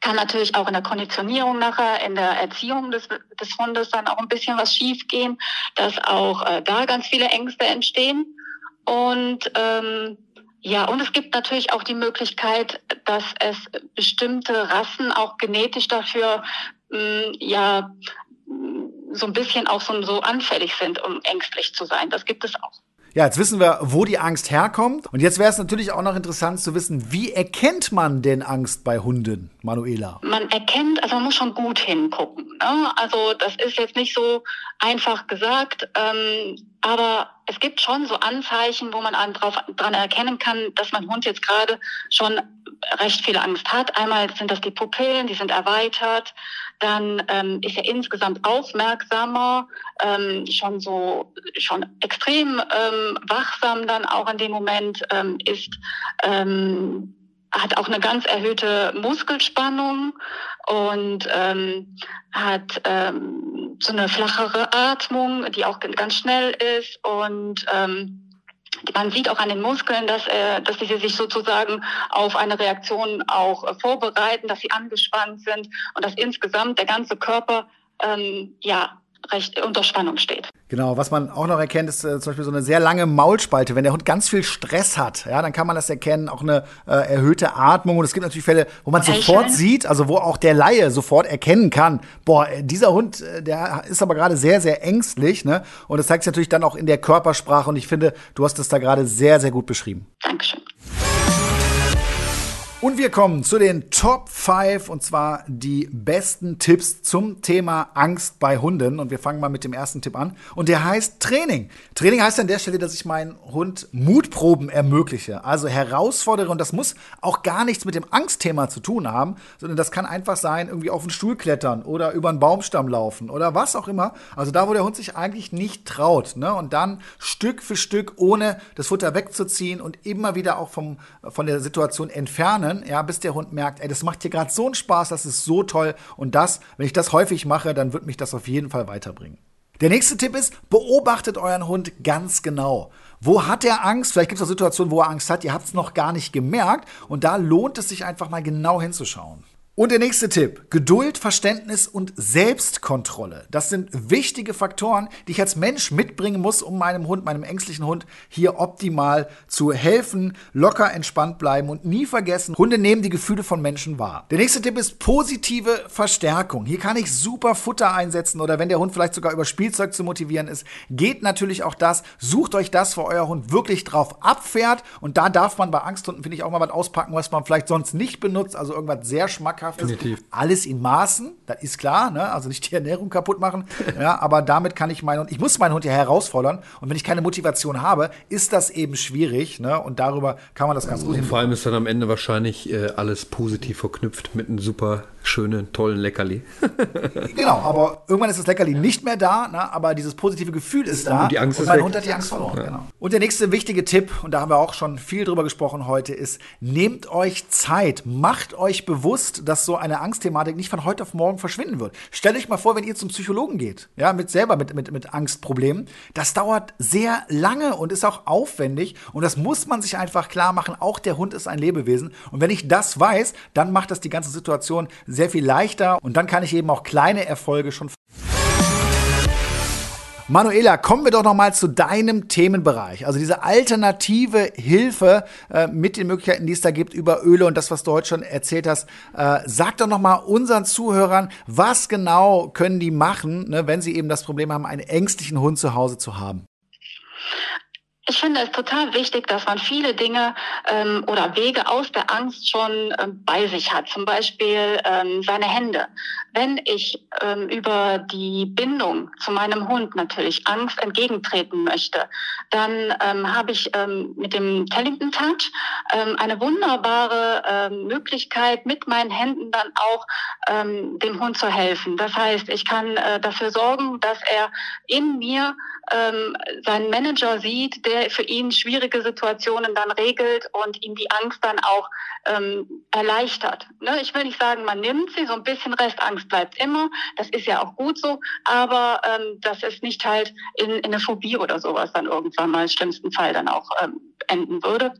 kann natürlich auch in der Konditionierung nachher, in der Erziehung des, des Hundes dann auch ein bisschen was schiefgehen, dass auch äh, da ganz viele Ängste entstehen. Und ähm, ja, und es gibt natürlich auch die Möglichkeit, dass es bestimmte Rassen auch genetisch dafür mh, mm, ja mm, so ein bisschen auch so, so anfällig sind, um ängstlich zu sein. Das gibt es auch.
Ja, jetzt wissen wir, wo die Angst herkommt. Und jetzt wäre es natürlich auch noch interessant zu wissen, wie erkennt man denn Angst bei Hunden, Manuela?
Man erkennt, also man muss schon gut hingucken. Ne? Also das ist jetzt nicht so einfach gesagt. Ähm, aber es gibt schon so Anzeichen, wo man drauf, dran erkennen kann, dass mein Hund jetzt gerade schon recht viel Angst hat. Einmal sind das die Pupillen, die sind erweitert. Dann ähm, ist er insgesamt aufmerksamer, ähm, schon so schon extrem ähm, wachsam dann auch in dem Moment ähm, ist. Ähm, hat auch eine ganz erhöhte Muskelspannung und ähm, hat ähm, so eine flachere Atmung, die auch ganz schnell ist und ähm, man sieht auch an den Muskeln, dass, äh, dass sie sich sozusagen auf eine Reaktion auch äh, vorbereiten, dass sie angespannt sind und dass insgesamt der ganze Körper ähm, ja recht unter Spannung steht.
Genau, was man auch noch erkennt, ist äh, zum Beispiel so eine sehr lange Maulspalte. Wenn der Hund ganz viel Stress hat, ja, dann kann man das erkennen, auch eine äh, erhöhte Atmung. Und es gibt natürlich Fälle, wo man okay, sofort sieht, also wo auch der Laie sofort erkennen kann, boah, äh, dieser Hund, äh, der ist aber gerade sehr, sehr ängstlich. Ne? Und das zeigt sich natürlich dann auch in der Körpersprache. Und ich finde, du hast es da gerade sehr, sehr gut beschrieben.
Dankeschön.
Und wir kommen zu den Top 5 und zwar die besten Tipps zum Thema Angst bei Hunden. Und wir fangen mal mit dem ersten Tipp an. Und der heißt Training. Training heißt an der Stelle, dass ich meinen Hund Mutproben ermögliche. Also herausfordere. Und das muss auch gar nichts mit dem Angstthema zu tun haben, sondern das kann einfach sein, irgendwie auf den Stuhl klettern oder über einen Baumstamm laufen oder was auch immer. Also da, wo der Hund sich eigentlich nicht traut. Ne? Und dann Stück für Stück, ohne das Futter wegzuziehen und immer wieder auch vom, von der Situation entfernen trainieren, ja, bis der Hund merkt, ey, das macht hier gerade so einen Spaß, das ist so toll. Und das, wenn ich das häufig mache, dann wird mich das auf jeden Fall weiterbringen. Der nächste Tipp ist, beobachtet euren Hund ganz genau. Wo hat er Angst? Vielleicht gibt es auch Situationen, wo er Angst hat, ihr habt es noch gar nicht gemerkt. Und da lohnt es sich einfach mal genau hinzuschauen. Und der nächste Tipp. Geduld, Verständnis und Selbstkontrolle. Das sind wichtige Faktoren, die ich als Mensch mitbringen muss, um meinem Hund, meinem ängstlichen Hund hier optimal zu helfen, locker entspannt bleiben und nie vergessen, Hunde nehmen die Gefühle von Menschen wahr. Der nächste Tipp ist positive Verstärkung. Hier kann ich super Futter einsetzen oder wenn der Hund vielleicht sogar über Spielzeug zu motivieren ist, geht natürlich auch das. Sucht euch das, wo euer Hund wirklich drauf abfährt und da darf man bei Angsthunden, finde ich, auch mal was auspacken, was man vielleicht sonst nicht benutzt, also irgendwas sehr schmackhaftes schmackhaftes. Definitiv. Alles in Maßen, das ist klar, ne? also nicht die Ernährung kaputt machen. ja, aber damit kann ich meinen Hund, ich muss meinen Hund ja herausfordern. Und wenn ich keine Motivation habe, ist das eben schwierig. Ne? Und darüber kann man das ganz gut
hin. Vor allem ist dann am Ende wahrscheinlich äh, alles positiv verknüpft mit einem super schönen, tollen Leckerli.
genau, aber irgendwann ist das Leckerli nicht mehr da, ne? aber dieses positive Gefühl ist da.
Und die Angst
und
ist
mein
weg.
Hund hat die Angst verloren. Ja. Genau. Und der nächste wichtige Tipp, und da haben wir auch schon viel drüber gesprochen heute, ist, nehmt euch Zeit, macht euch bewusst, dass so eine Angstthematik nicht von heute auf morgen verschwinden wird. Stellt euch mal vor, wenn ihr zum Psychologen geht, ja, mit selber mit, mit, mit Angstproblemen, das dauert sehr lange und ist auch aufwendig und das muss man sich einfach klar machen. Auch der Hund ist ein Lebewesen und wenn ich das weiß, dann macht das die ganze Situation sehr viel leichter und dann kann ich eben auch kleine Erfolge schon Manuela, kommen wir doch noch mal zu deinem Themenbereich. Also diese alternative Hilfe äh, mit den Möglichkeiten, die es da gibt über Öle und das, was du heute schon erzählt hast. Äh, sag doch noch mal unseren Zuhörern, was genau können die machen, ne, wenn sie eben das Problem haben, einen ängstlichen Hund zu Hause zu haben?
Ich finde es total wichtig, dass man viele Dinge ähm, oder Wege aus der Angst schon ähm, bei sich hat. Zum Beispiel ähm, seine Hände. Wenn ich ähm, über die Bindung zu meinem Hund natürlich Angst entgegentreten möchte, dann ähm, habe ich ähm, mit dem Tellington Touch ähm, eine wunderbare ähm, Möglichkeit, mit meinen Händen dann auch ähm, dem Hund zu helfen. Das heißt, ich kann äh, dafür sorgen, dass er in mir ähm, seinen Manager sieht, der für ihn schwierige Situationen dann regelt und ihm die Angst dann auch ähm, erleichtert. Ne? Ich will nicht sagen, man nimmt sie, so ein bisschen Restangst bleibt immer, das ist ja auch gut so, aber ähm, das ist nicht halt in, in eine Phobie oder sowas dann irgendwann mal im schlimmsten Fall dann auch ähm, enden würde.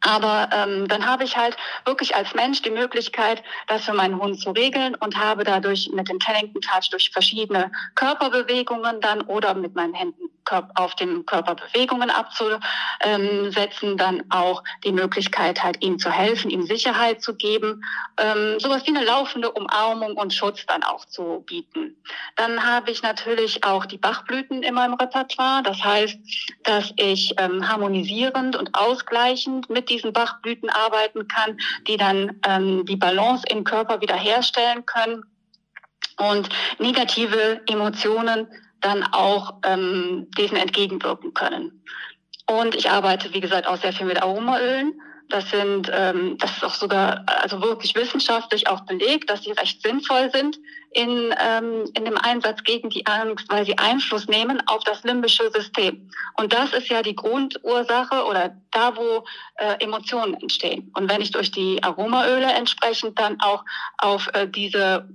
Aber ähm, dann habe ich halt wirklich als Mensch die Möglichkeit, das für meinen Hund zu regeln und habe dadurch mit dem Tellington Touch durch verschiedene Körperbewegungen dann oder mit meinen Händen auf dem Körper Bewegungen abzusetzen, dann auch die Möglichkeit halt ihm zu helfen, ihm Sicherheit zu geben, ähm, sowas wie eine laufende Umarmung und Schutz dann auch zu bieten. Dann habe ich natürlich auch die Bachblüten in meinem Repertoire. Das heißt, dass ich ähm, harmonisierend und ausgleichend mit diesen Bachblüten arbeiten kann, die dann ähm, die Balance im Körper wiederherstellen können und negative Emotionen dann auch ähm, diesen entgegenwirken können. Und ich arbeite, wie gesagt, auch sehr viel mit Aromaölen. Das sind, ähm, das ist auch sogar also wirklich wissenschaftlich auch belegt, dass sie recht sinnvoll sind in, ähm, in dem Einsatz gegen die Angst, weil sie Einfluss nehmen auf das limbische System. Und das ist ja die Grundursache oder da, wo äh, Emotionen entstehen. Und wenn ich durch die Aromaöle entsprechend dann auch auf äh, diese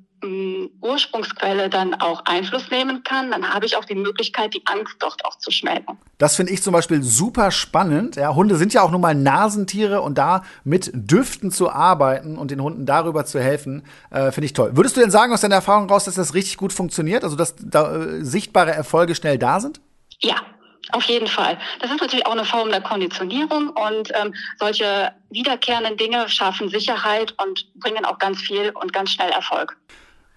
Ursprungsquelle dann auch Einfluss nehmen kann, dann habe ich auch die Möglichkeit, die Angst dort auch zu schmelzen.
Das finde ich zum Beispiel super spannend. Ja, Hunde sind ja auch nun mal Nasentiere und da mit Düften zu arbeiten und den Hunden darüber zu helfen, äh, finde ich toll. Würdest du denn sagen aus deiner Erfahrung raus, dass das richtig gut funktioniert? Also dass da äh, sichtbare Erfolge schnell da sind?
Ja, auf jeden Fall. Das ist natürlich auch eine Form der Konditionierung und ähm, solche wiederkehrenden Dinge schaffen Sicherheit und bringen auch ganz viel und ganz schnell Erfolg.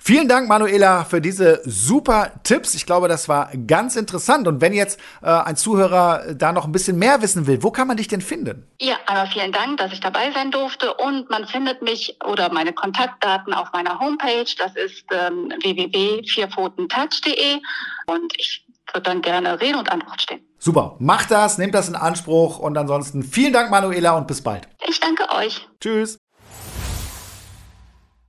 Vielen Dank, Manuela, für diese super Tipps. Ich glaube, das war ganz interessant. Und wenn jetzt äh, ein Zuhörer da noch ein bisschen mehr wissen will, wo kann man dich denn finden?
Ja, aber vielen Dank, dass ich dabei sein durfte. Und man findet mich oder meine Kontaktdaten auf meiner Homepage. Das ist ähm, www.vierpfotentouch.de. Und ich würde dann gerne Rede und Antwort stehen.
Super, macht das, nehmt das in Anspruch. Und ansonsten vielen Dank, Manuela, und bis bald.
Ich danke euch.
Tschüss.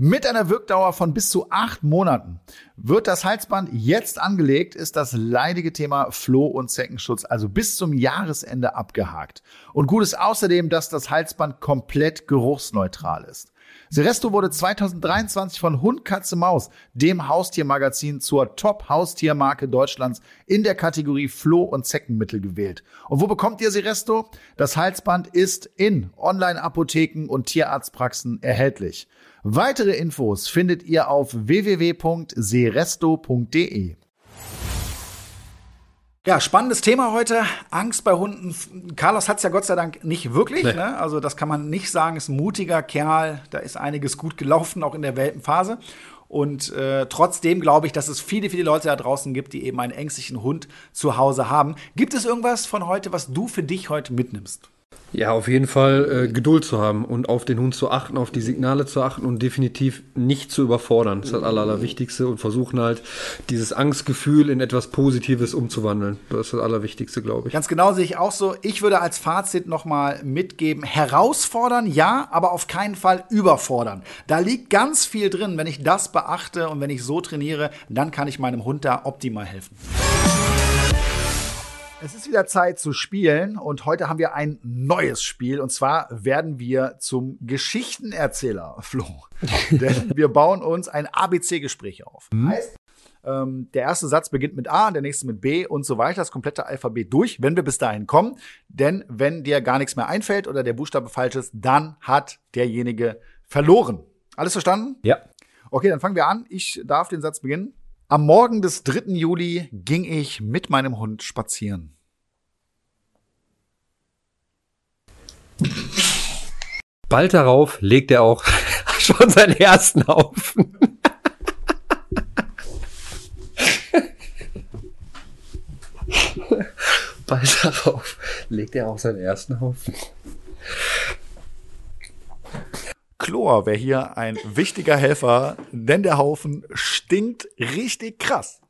Mit einer Wirkdauer von bis zu acht Monaten. Wird das Halsband jetzt angelegt, ist das leidige Thema Floh- und Zeckenschutz also bis zum Jahresende abgehakt. Und gut ist außerdem, dass das Halsband komplett geruchsneutral ist. Seresto wurde 2023 von Hund, Katze, Maus, dem Haustiermagazin, zur Top-Haustiermarke Deutschlands in der Kategorie Floh- und Zeckenmittel gewählt. Und wo bekommt ihr Seresto? Das Halsband ist in Online-Apotheken und Tierarztpraxen erhältlich. Weitere Infos findet ihr auf www.seresto.de. Ja, spannendes Thema heute. Angst bei Hunden. Carlos hat es ja Gott sei Dank nicht wirklich. Nee. Ne? Also das kann man nicht sagen. Ist ein mutiger Kerl. Da ist einiges gut gelaufen, auch in der Welpenphase. Und äh, trotzdem glaube ich, dass es viele, viele Leute da draußen gibt, die eben einen ängstlichen Hund zu Hause haben. Gibt es irgendwas von heute, was du für dich heute mitnimmst?
Ja, auf jeden Fall äh, Geduld zu haben und auf den Hund zu achten, auf die Signale zu achten und definitiv nicht zu überfordern. Das ist das Aller, Allerwichtigste und versuchen halt, dieses Angstgefühl in etwas Positives umzuwandeln. Das ist das Allerwichtigste, glaube ich.
Ganz genau sehe ich auch so. Ich würde als Fazit nochmal mitgeben, herausfordern, ja, aber auf keinen Fall überfordern. Da liegt ganz viel drin. Wenn ich das beachte und wenn ich so trainiere, dann kann ich meinem Hund da optimal helfen. Es ist wieder Zeit zu spielen und heute haben wir ein neues Spiel und zwar werden wir zum Geschichtenerzähler, Flo. Denn wir bauen uns ein ABC-Gespräch auf. Mhm. Heißt, ähm, der erste Satz beginnt mit A, der nächste mit B und so weiter, das komplette Alphabet durch, wenn wir bis dahin kommen. Denn wenn dir gar nichts mehr einfällt oder der Buchstabe falsch ist, dann hat derjenige verloren. Alles verstanden?
Ja.
Okay, dann fangen wir an. Ich darf den Satz beginnen. Am Morgen des 3. Juli ging ich mit meinem Hund spazieren.
Bald darauf legt er auch schon seinen ersten Haufen. Bald darauf legt er auch seinen ersten Haufen.
Chlor wäre hier ein wichtiger Helfer, denn der Haufen stinkt richtig krass.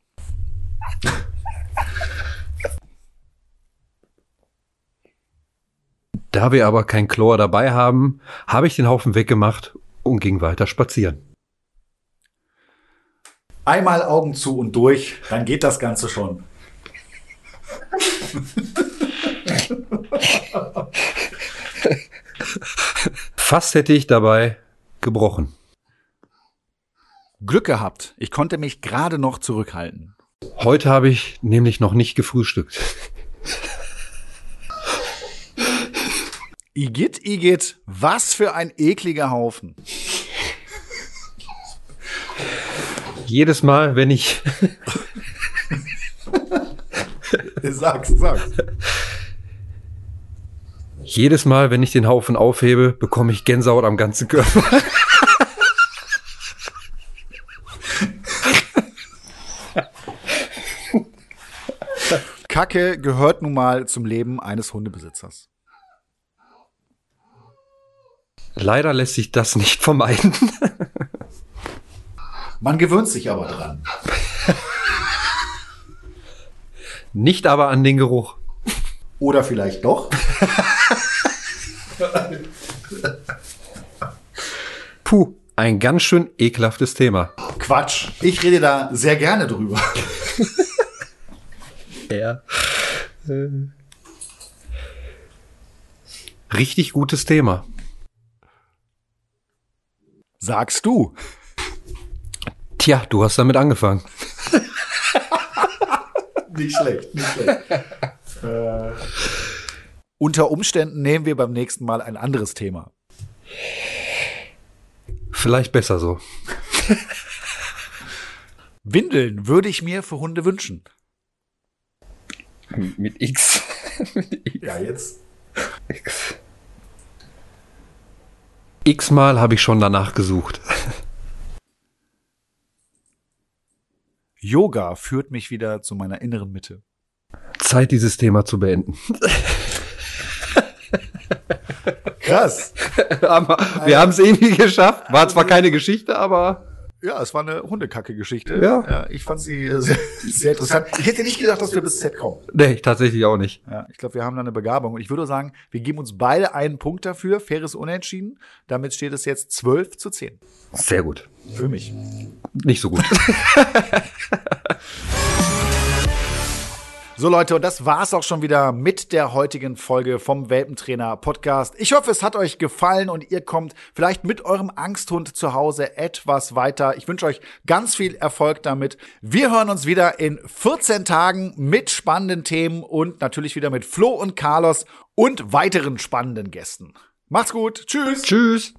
Da wir aber kein Chlor dabei haben, habe ich den Haufen weggemacht und ging weiter spazieren.
Einmal Augen zu und durch, dann geht das Ganze schon.
Fast hätte ich dabei gebrochen.
Glück gehabt. Ich konnte mich gerade noch zurückhalten.
Heute habe ich nämlich noch nicht gefrühstückt.
Igitt, Igitt, was für ein ekliger Haufen.
Jedes Mal, wenn ich.
sag's, sag's.
Jedes Mal, wenn ich den Haufen aufhebe, bekomme ich Gänsehaut am ganzen Körper.
Kacke gehört nun mal zum Leben eines Hundebesitzers.
Leider lässt sich das nicht vermeiden.
Man gewöhnt sich aber dran.
Nicht aber an den Geruch.
Oder vielleicht doch.
Puh, ein ganz schön ekelhaftes Thema.
Quatsch. Ich rede da sehr gerne drüber.
Ja. Richtig gutes Thema.
Sagst du.
Tja, du hast damit angefangen.
Nicht schlecht, nicht schlecht. Äh, unter Umständen nehmen wir beim nächsten Mal ein anderes Thema.
Vielleicht besser so.
Windeln würde ich mir für Hunde wünschen.
Mit X.
Ja, jetzt.
X. X-mal habe ich schon danach gesucht.
Yoga führt mich wieder zu meiner inneren Mitte.
Zeit, dieses Thema zu beenden.
Krass.
wir haben es irgendwie geschafft. War zwar keine Geschichte, aber
Ja, es war eine Hundekacke-Geschichte.
Ja.
Ich fand sie sehr, sehr interessant. Ich hätte nicht gedacht, dass wir bis Z kommen.
nee, tatsächlich auch nicht.
Ja, ich glaube, wir haben da eine Begabung. Und ich würde sagen, wir geben uns beide einen Punkt dafür. Faires Unentschieden. Damit steht es jetzt 12 zu 10.
Sehr gut.
Für mich.
Nicht so gut.
So Leute, und das war's auch schon wieder mit der heutigen Folge vom Welpentrainer Podcast. Ich hoffe, es hat euch gefallen und ihr kommt vielleicht mit eurem Angsthund zu Hause etwas weiter. Ich wünsche euch ganz viel Erfolg damit. Wir hören uns wieder in 14 Tagen mit spannenden Themen und natürlich wieder mit Flo und Carlos und weiteren spannenden Gästen. Macht's gut. Tschüss.
Tschüss.